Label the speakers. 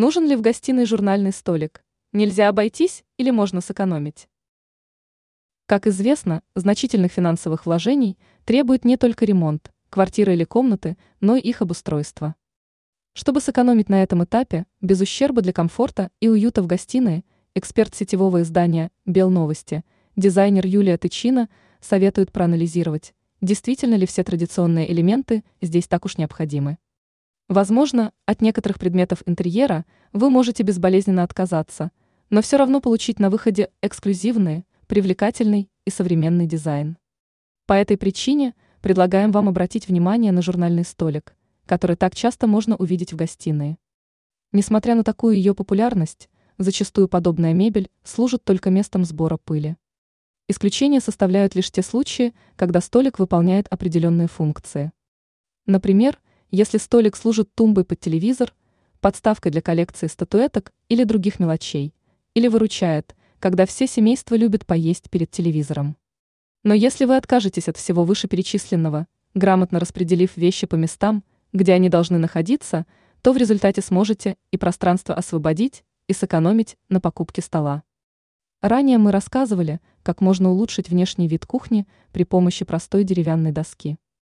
Speaker 1: Нужен ли в гостиной журнальный столик? Нельзя обойтись или можно сэкономить? Как известно, значительных финансовых вложений требует не только ремонт, квартиры или комнаты, но и их обустройство. Чтобы сэкономить на этом этапе, без ущерба для комфорта и уюта в гостиной, эксперт сетевого издания «Белновости», дизайнер Юлия Тычина советует проанализировать, действительно ли все традиционные элементы здесь так уж необходимы. Возможно, от некоторых предметов интерьера вы можете безболезненно отказаться, но все равно получить на выходе эксклюзивный, привлекательный и современный дизайн. По этой причине предлагаем вам обратить внимание на журнальный столик, который так часто можно увидеть в гостиной. Несмотря на такую ее популярность, зачастую подобная мебель служит только местом сбора пыли. Исключение составляют лишь те случаи, когда столик выполняет определенные функции. Например, если столик служит тумбой под телевизор, подставкой для коллекции статуэток или других мелочей, или выручает, когда все семейства любят поесть перед телевизором. Но если вы откажетесь от всего вышеперечисленного, грамотно распределив вещи по местам, где они должны находиться, то в результате сможете и пространство освободить, и сэкономить на покупке стола. Ранее мы рассказывали, как можно улучшить внешний вид кухни при помощи простой деревянной доски.